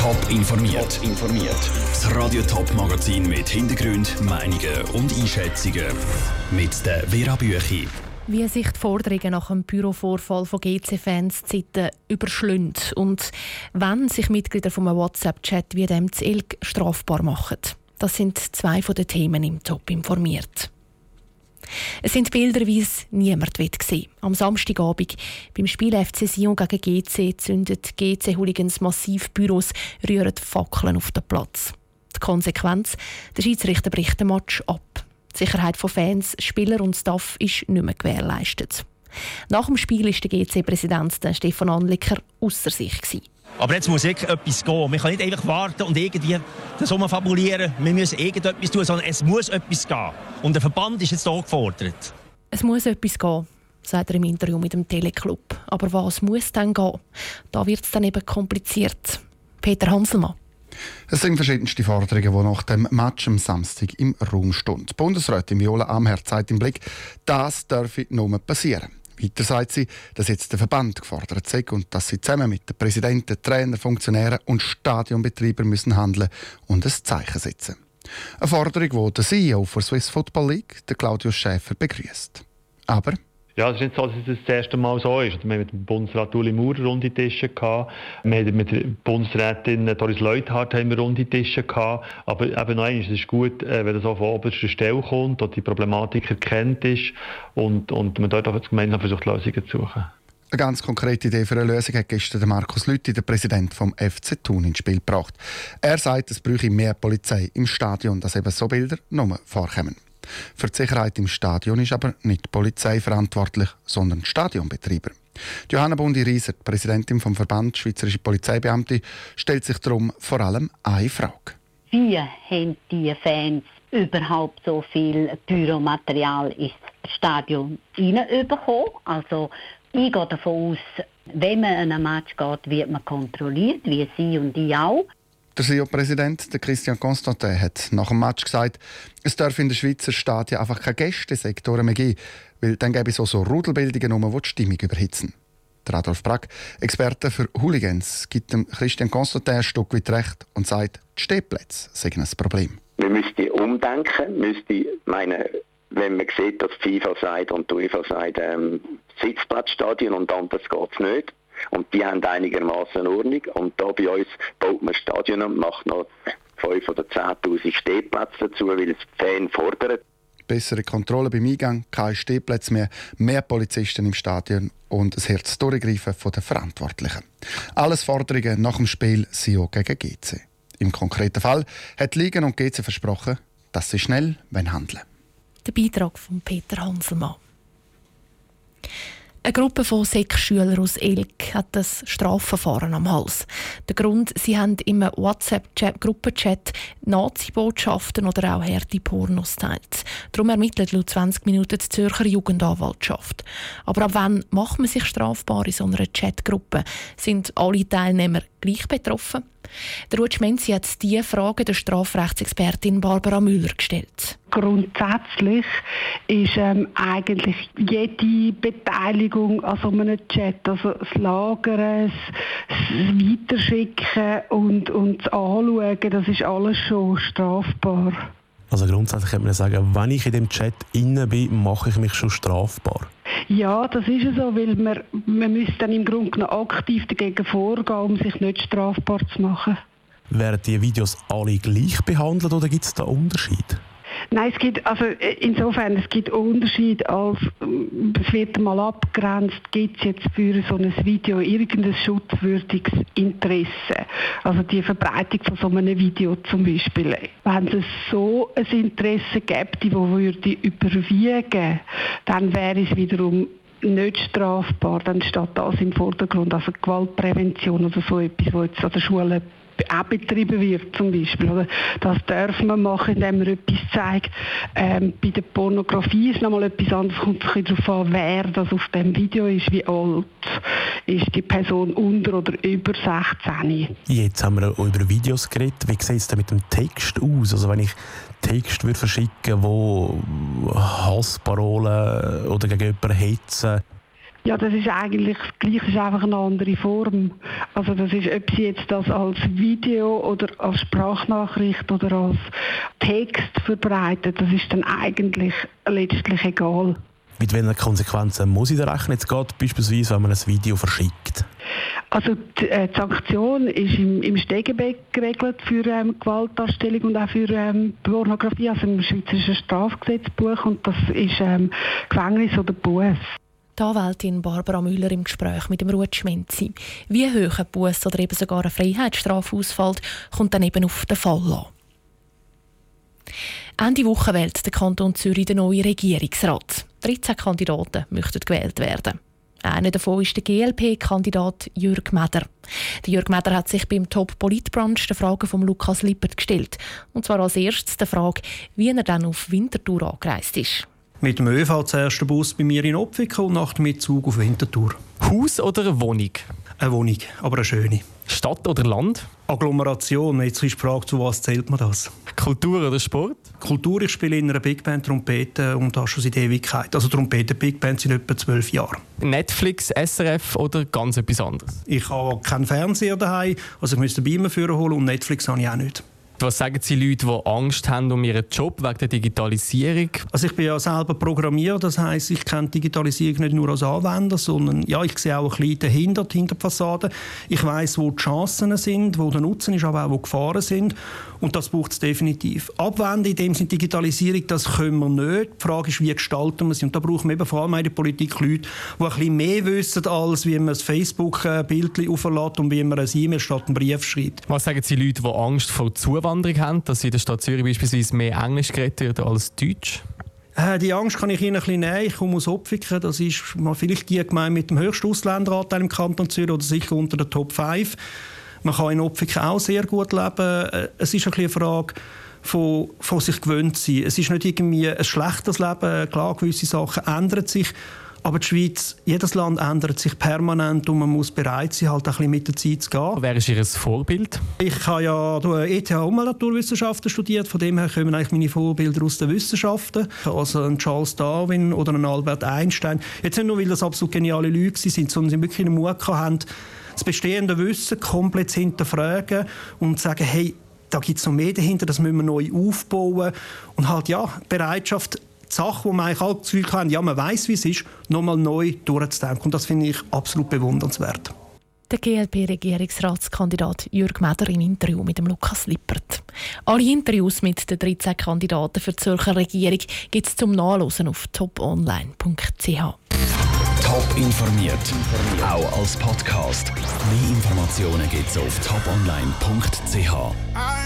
Top informiert. informiert. Das Radio Top Magazin mit Hintergrund, Meinungen und Einschätzungen mit der Vera Büchi. Wie sich die Forderungen nach dem Bürovorfall von GC-Fans Zeiten überschlünden und wenn sich Mitglieder vom WhatsApp-Chat wie dem Zelg strafbar machen. Das sind zwei von den Themen im Top informiert. Es sind Bilder, wie es niemand sehen Am Samstagabend beim Spiel FC Sion gegen GC zündet GC-Hooligans massiv Büros, rühren Fackeln auf den Platz. Die Konsequenz? Der Schiedsrichter bricht den Match ab. Die Sicherheit von Fans, Spieler und Staff ist nicht mehr gewährleistet. Nach dem Spiel war der GC-Präsident Stefan Anlicker außer sich. Gewesen. Aber jetzt muss ich etwas gehen. Man kann nicht einfach warten und irgendwie das fabulieren. Wir müssen irgendetwas tun, sondern es muss etwas gehen. Und der Verband ist jetzt hier gefordert. Es muss etwas gehen, sagt er im Interview mit dem Teleclub. Aber was muss dann gehen? Da wird es dann eben kompliziert. Peter Hanselmann. Es sind verschiedenste Forderungen, die nach dem Match am Samstag im Raum stehen. Die Bundesrätin Viola Amherd sagt im Blick, das dürfe nur passieren. Weiter sagt sie, dass jetzt der Verband gefordert sei und dass sie zusammen mit den Präsidenten, Trainer, Funktionären und Stadionbetreibern müssen handeln und ein Zeichen setzen. Eine Forderung, die der CEO der Swiss Football League, der Claudius Schäfer, begrüßt. Aber ja, es ist nicht so, dass es das erste Mal so ist. Wir haben mit dem Bundesrat Uli Maurer runde Tische gehabt. Wir mit der Bundesrätin Doris Leuthardt haben wir runde Tische gehabt. Aber eben noch es ist gut, äh, wenn das auch von oberster Stelle kommt und die Problematik erkennt ist und, und man dort auch gemeinsam versucht, Lösungen zu suchen. Eine ganz konkrete Idee für eine Lösung hat gestern Markus Lütti, der Präsident vom FC Thun, ins Spiel gebracht. Er sagt, es bräuchte mehr Polizei im Stadion, dass eben so Bilder nur vorkommen. Für die Sicherheit im Stadion ist aber nicht die Polizei verantwortlich, sondern die Stadionbetreiber. Johanna Bundi-Rieser, Präsidentin vom Verband Schweizerische Polizeibeamte, stellt sich darum vor allem eine Frage. Wie haben die Fans überhaupt so viel Pyromaterial ins Stadion hineinbekommen? Also ich gehe davon aus, wenn man an ein Match geht, wird man kontrolliert, wie Sie und ich auch. Der CEO-Präsident Christian Constantin hat nach dem Match gesagt, es darf in der Schweizer Stadien einfach keine Gästesektoren mehr geben, weil dann gäbe es auch so Rudelbildungen um, die die Stimmung überhitzen. Der Adolf Brack, Experte für Hooligans, gibt dem Christian Constantin ein Stück weit recht und sagt, die Stehplätze seien ein Problem. Wir müssten umdenken, müsste meine wenn man sieht, dass FIFA sagt und die UEFA sagt, ähm, Sitzplatzstadion und anders geht es nicht. Und die haben einigermaßen Ordnung. Und da bei uns baut man Stadion und macht noch 5.000 oder 10.000 Stehplätze dazu, weil es die Fans fordern. Bessere Kontrolle beim Eingang, keine Stehplätze mehr, mehr Polizisten im Stadion und ein Herz durchgreifen von den Verantwortlichen. Alles Forderungen nach dem Spiel SIO gegen GC. Im konkreten Fall hat Ligen und GC versprochen, dass sie schnell handeln Der Beitrag von Peter Hanselmann. Eine Gruppe von sechs Schülern aus Elk hat das Strafverfahren am Hals. Der Grund, sie haben im WhatsApp-Gruppenchat Nazi-Botschaften oder auch harte Pornos teilt. Darum ermittelt laut 20 Minuten die Zürcher Jugendanwaltschaft. Aber ab wann macht man sich strafbar in so einer Chatgruppe? Sind alle Teilnehmer gleich betroffen? Der Rutsch Menzi hat diese Frage der Strafrechtsexpertin Barbara Müller gestellt. Grundsätzlich ist ähm, eigentlich jede Beteiligung an so einem Chat, also das Lagern, das Weiterschicken und, und das Anschauen, das ist alles schon strafbar. Also grundsätzlich könnte man sagen, wenn ich in dem Chat inne bin, mache ich mich schon strafbar. Ja, das ist so, weil man, man müsste dann im Grunde genommen aktiv dagegen vorgehen, um sich nicht strafbar zu machen. Werden die Videos alle gleich behandelt oder gibt es da Unterschiede? Nein, es gibt, also äh, insofern, es gibt Unterschied, als ähm, es wird mal abgrenzt, gibt es jetzt für so ein Video irgendein schutzwürdiges Interesse. Also die Verbreitung von so einem Video zum Beispiel. Wenn es so ein Interesse gibt, das würde überwiegen, dann wäre es wiederum nicht strafbar, dann steht das im Vordergrund, also Gewaltprävention oder so etwas, was jetzt an der Schule auch betrieben wird zum Beispiel. Oder das darf man machen, indem man etwas zeigt. Ähm, bei der Pornografie ist nochmal etwas anderes, kommt es darauf an, wer das auf dem Video ist, wie alt ist die Person unter oder über 16. Jetzt haben wir auch über Videos geredet. Wie sieht es denn mit dem Text aus? Also wenn ich Text würde verschicken, wo Hassparolen oder gegen jemanden hetzen, Ja, das ist eigentlich das Gleiche, ist einfach eine andere Form. Also das ist, ob Sie jetzt das als Video oder als Sprachnachricht oder als Text verbreiten, das ist dann eigentlich letztlich egal. Mit welchen Konsequenzen muss ich da rechnen? Jetzt geht beispielsweise, wenn man ein Video verschickt. Also die, äh, die Sanktion ist im, im Stegebeck geregelt für ähm, Gewaltdarstellung und auch für ähm, Pornografie, also im Schweizerischen Strafgesetzbuch und das ist ähm, Gefängnis oder Buß. Die Anwältin Barbara Müller im Gespräch mit dem Ruth Schmenzi. Wie hoch ein Buß oder eben sogar eine Freiheitsstrafe ausfällt, kommt dann eben auf den Fall an. Ende Woche wählt der Kanton Zürich den neuen Regierungsrat. 13 Kandidaten möchten gewählt werden. Einer davon ist der GLP-Kandidat Jürg Meder. Der Jürg Meder hat sich beim Top Politbrunch der Frage von Lukas Lippert gestellt. Und zwar als erstes die Frage, wie er dann auf Winterthur angereist ist. Mit dem ÖV zuerst der Bus bei mir in Opfiken und nach dem Zug auf Winterthur. Haus oder eine Wohnung? Eine Wohnung, aber eine schöne. Stadt oder Land? Agglomeration. Jetzt ist die Frage, zu was zählt man das? Kultur oder Sport? Kultur, ich spiele in einer Big Band Trompete und das schon seit Ewigkeit. Also Trompete Big Band sind etwa zwölf Jahre. Netflix, SRF oder ganz etwas anderes? Ich habe keinen Fernseher daheim, also ich müsste Beamer führen holen und Netflix habe ich auch nicht. Was sagen Sie Leute, die Angst haben um ihren Job wegen der Digitalisierung? Also ich bin ja selber Programmierer, das heißt, ich kenne Digitalisierung nicht nur als Anwender, sondern ja, ich sehe auch ein bisschen dahinter, hinter die Fassade. Ich weiß, wo die Chancen sind, wo der Nutzen ist, aber auch wo die Gefahren sind. Und das braucht es definitiv. Abwenden in dem Sinne Digitalisierung, das können wir nicht. Die Frage ist, wie gestalten wir sie? Und da brauchen wir eben vor allem in der Politik Leute, die ein bisschen mehr wissen, als wie man ein Facebook-Bild auflädt und wie man ein E-Mail statt einen Brief schreibt. Was sagen Sie Leute, die Angst vor Zuwanderung haben, dass in der Stadt Zürich beispielsweise mehr Englisch geredet wird als Deutsch? Äh, die Angst kann ich Ihnen ein bisschen nehmen. Ich komme aus Opfiken. Das ist mal vielleicht die Gemeinde mit dem höchsten Ausländeranteil im Kanton Zürich oder sicher unter den Top 5. Man kann in Opfiken auch sehr gut leben. Äh, es ist ein eine Frage von, von sich gewöhnt sein. Es ist nicht irgendwie ein schlechtes Leben. Klar, gewisse Sachen ändern sich. Aber die Schweiz, jedes Land ändert sich permanent und man muss bereit sein, halt ein bisschen mit der Zeit zu gehen. Wer ist Ihr Vorbild? Ich habe ja ETH Umweltnaturwissenschaften studiert, von dem her kommen eigentlich meine Vorbilder aus den Wissenschaften. Also ein Charles Darwin oder ein Albert Einstein. Jetzt nicht nur, weil das absolut geniale Leute sind, sondern sie wirklich einen Mut haben, das bestehende Wissen komplett zu hinterfragen und zu sagen, hey, da gibt es noch mehr dahinter, das müssen wir neu aufbauen. Und halt, ja, Bereitschaft, die Sache, wo man eigentlich alle das Gefühl haben, ja, man weiß, wie es ist, nochmal neu durchzudenken. Und das finde ich absolut bewundernswert. Der GLP-Regierungsratskandidat Jürg Meder im Interview mit dem Lukas Lippert. Alle Interviews mit den 13 Kandidaten für die Zürcher Regierung gibt es zum Nachlesen auf toponline.ch. Top informiert, auch als Podcast. Mehr Informationen gibt es auf toponline.ch.